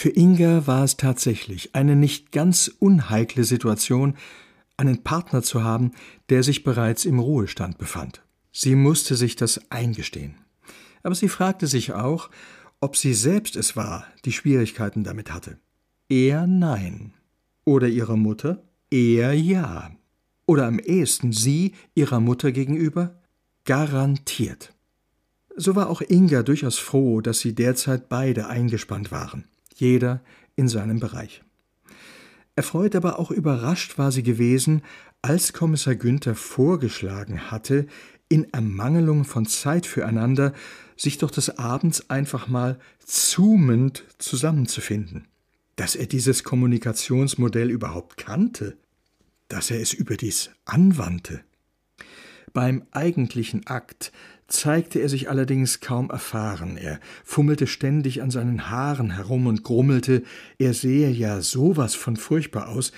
Für Inga war es tatsächlich eine nicht ganz unheikle Situation, einen Partner zu haben, der sich bereits im Ruhestand befand. Sie musste sich das eingestehen. Aber sie fragte sich auch, ob sie selbst es war, die Schwierigkeiten damit hatte. Er nein. Oder ihre Mutter? Er ja. Oder am ehesten sie ihrer Mutter gegenüber? Garantiert. So war auch Inga durchaus froh, dass sie derzeit beide eingespannt waren, jeder in seinem Bereich. Erfreut, aber auch überrascht war sie gewesen, als Kommissar Günther vorgeschlagen hatte, in Ermangelung von Zeit füreinander sich doch des Abends einfach mal zoomend zusammenzufinden. Dass er dieses Kommunikationsmodell überhaupt kannte, dass er es überdies anwandte. Beim eigentlichen Akt zeigte er sich allerdings kaum erfahren. Er fummelte ständig an seinen Haaren herum und grummelte, er sehe ja sowas von furchtbar aus,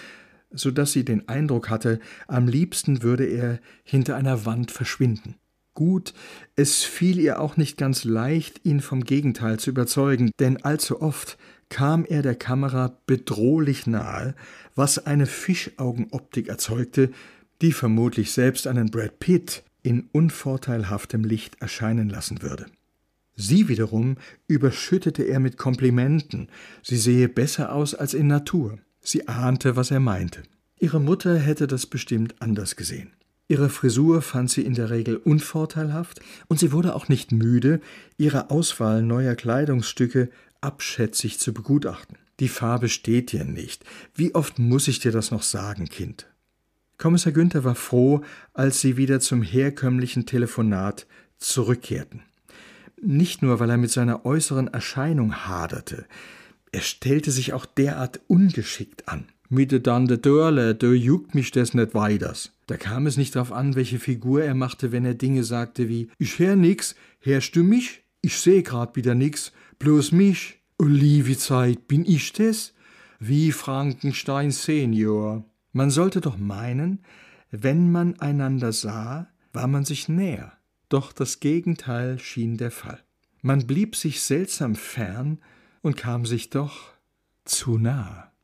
so dass sie den Eindruck hatte, am liebsten würde er hinter einer Wand verschwinden. Gut, es fiel ihr auch nicht ganz leicht, ihn vom Gegenteil zu überzeugen, denn allzu oft kam er der Kamera bedrohlich nahe, was eine Fischaugenoptik erzeugte, die vermutlich selbst einen Brad Pitt in unvorteilhaftem Licht erscheinen lassen würde. Sie wiederum überschüttete er mit Komplimenten, sie sehe besser aus als in Natur. Sie ahnte, was er meinte. Ihre Mutter hätte das bestimmt anders gesehen. Ihre Frisur fand sie in der Regel unvorteilhaft, und sie wurde auch nicht müde, ihre Auswahl neuer Kleidungsstücke abschätzig zu begutachten. Die Farbe steht dir nicht. Wie oft muss ich dir das noch sagen, Kind? Kommissar Günther war froh, als sie wieder zum herkömmlichen Telefonat zurückkehrten. Nicht nur, weil er mit seiner äußeren Erscheinung haderte, er stellte sich auch derart ungeschickt an. Mit de dann de Dörle, de juckt mich des net weiters. Da kam es nicht darauf an, welche Figur er machte, wenn er Dinge sagte wie Ich hör nix, hörst du mich? Ich seh grad wieder nix, bloß mich. Olivi Zeit, bin ich des? Wie Frankenstein Senior. Man sollte doch meinen, wenn man einander sah, war man sich näher. Doch das Gegenteil schien der Fall. Man blieb sich seltsam fern und kam sich doch zu nah.